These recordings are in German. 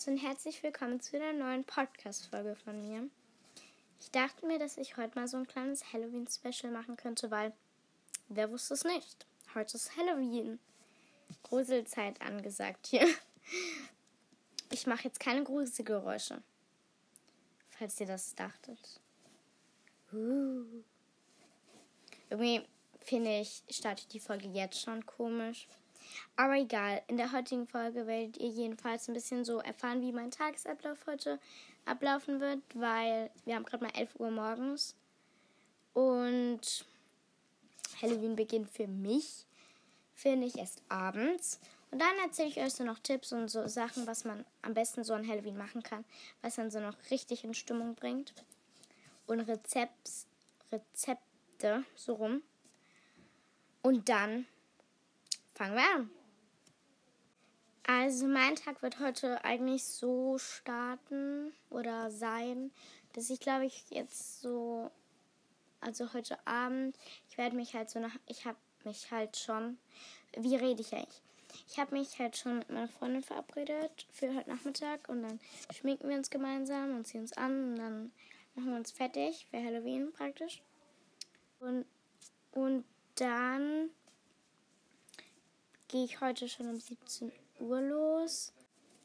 Leute und herzlich willkommen zu einer neuen Podcast-Folge von mir. Ich dachte mir, dass ich heute mal so ein kleines Halloween-Special machen könnte, weil wer wusste es nicht? Heute ist Halloween. Gruselzeit angesagt hier. Ich mache jetzt keine Gruselgeräusche, falls ihr das dachtet. Uh. Irgendwie finde ich, startet die Folge jetzt schon komisch. Aber egal, in der heutigen Folge werdet ihr jedenfalls ein bisschen so erfahren, wie mein Tagesablauf heute ablaufen wird, weil wir haben gerade mal 11 Uhr morgens und Halloween beginnt für mich, finde ich, erst abends. Und dann erzähle ich euch so noch Tipps und so Sachen, was man am besten so an Halloween machen kann, was dann so noch richtig in Stimmung bringt. Und Rezepts, Rezepte, so rum. Und dann fangen wir an. Also mein Tag wird heute eigentlich so starten oder sein, dass ich glaube ich jetzt so, also heute Abend, ich werde mich halt so nach, ich habe mich halt schon, wie rede ich eigentlich? Ich habe mich halt schon mit meiner Freundin verabredet für heute Nachmittag und dann schminken wir uns gemeinsam und ziehen uns an und dann machen wir uns fertig für Halloween praktisch. Und, und dann gehe ich heute schon um 17 Uhr los.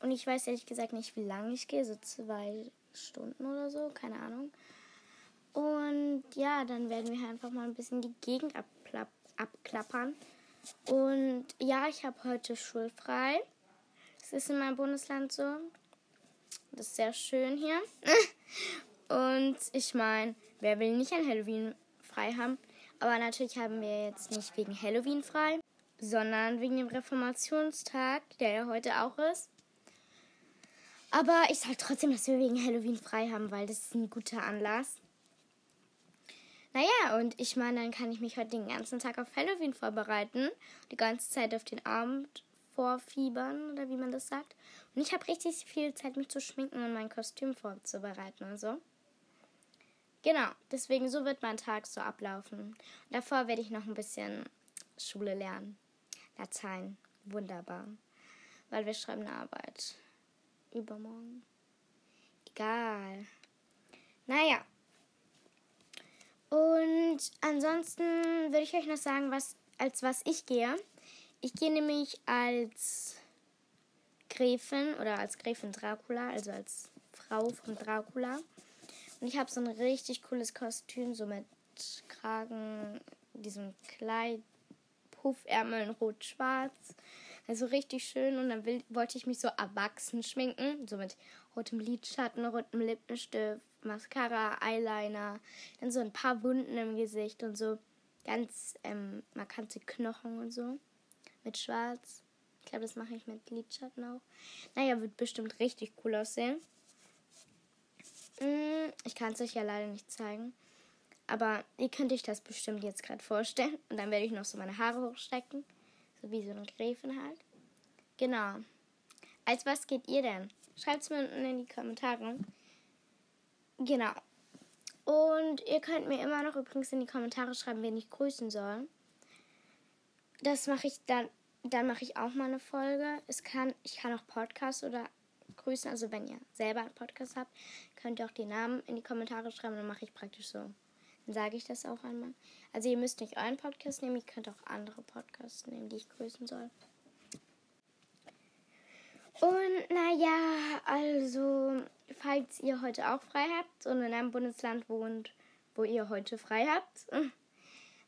Und ich weiß ehrlich gesagt nicht, wie lange ich gehe, so zwei Stunden oder so, keine Ahnung. Und ja, dann werden wir einfach mal ein bisschen die Gegend abklappern. Und ja, ich habe heute schulfrei. Das ist in meinem Bundesland so. Das ist sehr schön hier. Und ich meine, wer will nicht ein Halloween frei haben? Aber natürlich haben wir jetzt nicht wegen Halloween frei sondern wegen dem Reformationstag, der ja heute auch ist. Aber ich sage trotzdem, dass wir wegen Halloween frei haben, weil das ist ein guter Anlass. Naja, und ich meine, dann kann ich mich heute den ganzen Tag auf Halloween vorbereiten. Die ganze Zeit auf den Abend vorfiebern, oder wie man das sagt. Und ich habe richtig viel Zeit, mich zu schminken und mein Kostüm vorzubereiten und so. Genau, deswegen so wird mein Tag so ablaufen. Und davor werde ich noch ein bisschen Schule lernen. Latein. Wunderbar. Weil wir schreiben eine Arbeit. Übermorgen. Egal. Naja. Und ansonsten würde ich euch noch sagen, was, als was ich gehe. Ich gehe nämlich als Gräfin oder als Gräfin Dracula, also als Frau von Dracula. Und ich habe so ein richtig cooles Kostüm, so mit Kragen, diesem Kleid, Puffärmeln rot-schwarz. Also richtig schön. Und dann will, wollte ich mich so erwachsen schminken. So mit rotem Lidschatten, rotem Lippenstift, Mascara, Eyeliner. Dann so ein paar Wunden im Gesicht und so ganz ähm, markante Knochen und so. Mit schwarz. Ich glaube, das mache ich mit Lidschatten auch. Naja, wird bestimmt richtig cool aussehen. Mm, ich kann es euch ja leider nicht zeigen. Aber ihr könnt euch das bestimmt jetzt gerade vorstellen. Und dann werde ich noch so meine Haare hochstecken. So wie so eine Gräfin halt. Genau. Als was geht ihr denn? Schreibt es mir unten in die Kommentare. Genau. Und ihr könnt mir immer noch übrigens in die Kommentare schreiben, wen ich grüßen soll. Das mache ich dann. Dann mache ich auch mal eine Folge. Es kann, ich kann auch Podcasts oder grüßen. Also wenn ihr selber einen Podcast habt, könnt ihr auch die Namen in die Kommentare schreiben. Dann mache ich praktisch so sage ich das auch einmal. Also ihr müsst nicht euren Podcast nehmen, ihr könnt auch andere Podcasts nehmen, die ich grüßen soll. Und naja, also falls ihr heute auch frei habt und in einem Bundesland wohnt, wo ihr heute frei habt,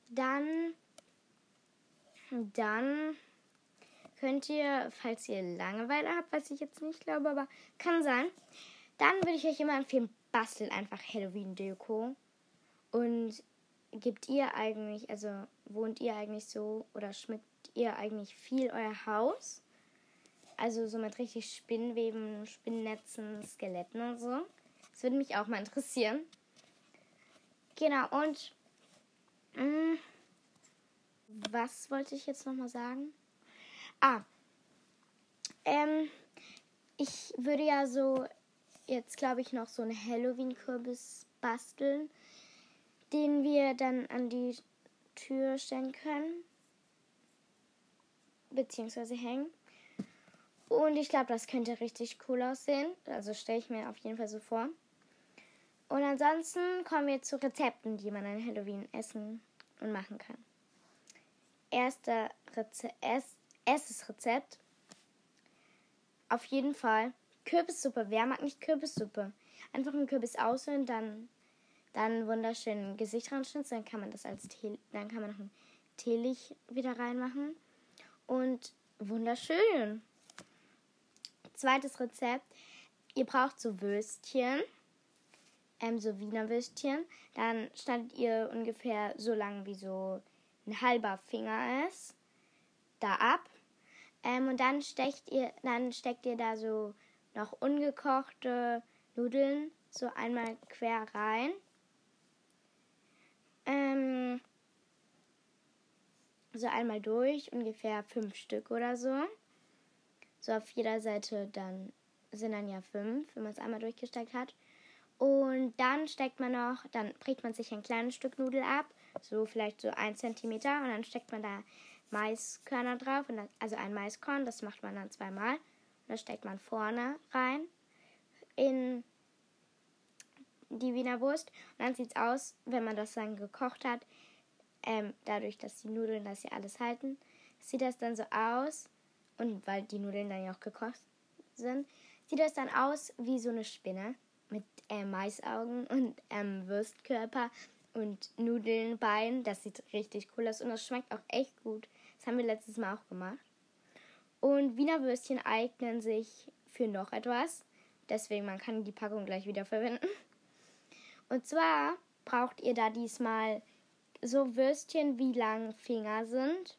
dann, dann könnt ihr, falls ihr Langeweile habt, was ich jetzt nicht glaube, aber kann sein, dann würde ich euch immer empfehlen, bastelt einfach Halloween-Deko. Und gibt ihr eigentlich, also wohnt ihr eigentlich so oder schmückt ihr eigentlich viel euer Haus? Also so mit richtig Spinnweben, Spinnnetzen, Skeletten und so. Das würde mich auch mal interessieren. Genau, und mh, mm, was wollte ich jetzt nochmal sagen? Ah, ähm, ich würde ja so jetzt, glaube ich, noch so einen Halloween-Kürbis basteln den wir dann an die Tür stellen können. Beziehungsweise hängen. Und ich glaube, das könnte richtig cool aussehen. Also stelle ich mir auf jeden Fall so vor. Und ansonsten kommen wir zu Rezepten, die man an Halloween essen und machen kann. Erster Reze erstes Rezept. Auf jeden Fall Kürbissuppe. Wer mag nicht Kürbissuppe? Einfach einen Kürbis ausholen, dann, dann wunderschön Gesicht ranschnitzen, dann kann man das als Tee, dann kann man noch ein Teelich wieder reinmachen. Und wunderschön. Zweites Rezept. Ihr braucht so Würstchen, ähm, so Wiener Würstchen. Dann schneidet ihr ungefähr so lang wie so ein halber Finger ist, da ab. Ähm, und dann steckt ihr, dann steckt ihr da so noch ungekochte Nudeln so einmal quer rein. Ähm, so einmal durch, ungefähr fünf Stück oder so. So auf jeder Seite dann sind dann ja fünf, wenn man es einmal durchgesteckt hat. Und dann steckt man noch, dann bricht man sich ein kleines Stück Nudel ab, so vielleicht so ein Zentimeter, und dann steckt man da Maiskörner drauf, dann, also ein Maiskorn, das macht man dann zweimal. Und das steckt man vorne rein in die Wiener Wurst. Und dann sieht es aus, wenn man das dann gekocht hat, ähm, dadurch, dass die Nudeln das ja alles halten, sieht das dann so aus, und weil die Nudeln dann ja auch gekocht sind, sieht das dann aus wie so eine Spinne mit äh, Maisaugen und ähm, Würstkörper und Nudeln, Beinen. Das sieht richtig cool aus und das schmeckt auch echt gut. Das haben wir letztes Mal auch gemacht. Und Wiener Würstchen eignen sich für noch etwas. Deswegen, man kann die Packung gleich wieder verwenden. Und zwar braucht ihr da diesmal so Würstchen, wie lang Finger sind.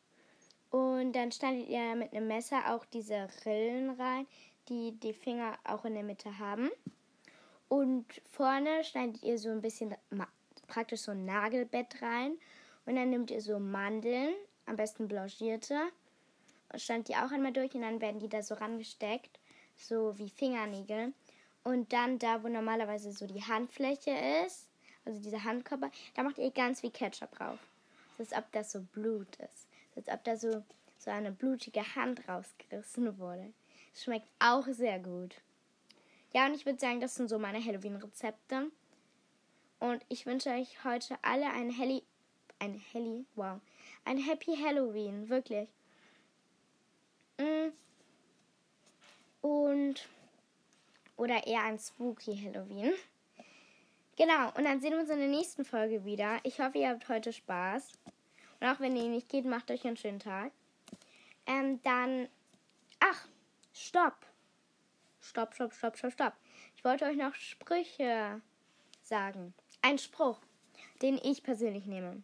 Und dann schneidet ihr mit einem Messer auch diese Rillen rein, die die Finger auch in der Mitte haben. Und vorne schneidet ihr so ein bisschen praktisch so ein Nagelbett rein. Und dann nehmt ihr so Mandeln, am besten blanchierte. Und schneidet die auch einmal durch und dann werden die da so rangesteckt, so wie Fingernägel. Und dann da, wo normalerweise so die Handfläche ist, also dieser Handkörper, da macht ihr ganz viel Ketchup drauf. als ob das so Blut ist. als ob da so, so eine blutige Hand rausgerissen wurde. Schmeckt auch sehr gut. Ja, und ich würde sagen, das sind so meine Halloween-Rezepte. Und ich wünsche euch heute alle ein Helly, ein Helly, wow, ein Happy Halloween, wirklich. Mm. Und, oder eher ein Spooky Halloween. Genau, und dann sehen wir uns in der nächsten Folge wieder. Ich hoffe, ihr habt heute Spaß. Und auch wenn ihr nicht geht, macht euch einen schönen Tag. Ähm, dann, ach, stopp. Stopp, stopp, stopp, stopp, stopp. Ich wollte euch noch Sprüche sagen. Ein Spruch, den ich persönlich nehme.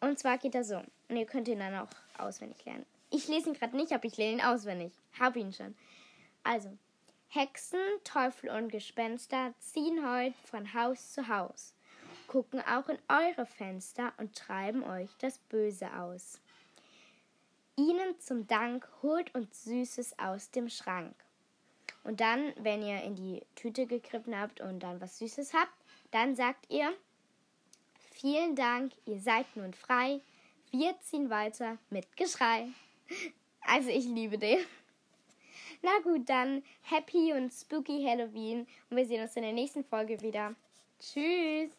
Und zwar geht er so. Und ihr könnt ihn dann auch auswendig lernen. Ich lese ihn gerade nicht, aber ich lerne ihn auswendig. Hab ihn schon. Also, Hexen, Teufel und Gespenster ziehen heute von Haus zu Haus, gucken auch in eure Fenster und treiben euch das Böse aus. Ihnen zum Dank holt uns Süßes aus dem Schrank. Und dann, wenn ihr in die Tüte gegriffen habt und dann was Süßes habt, dann sagt ihr, vielen Dank, ihr seid nun frei. Wir ziehen weiter mit Geschrei. Also ich liebe den. Na gut, dann happy und spooky Halloween und wir sehen uns in der nächsten Folge wieder. Tschüss.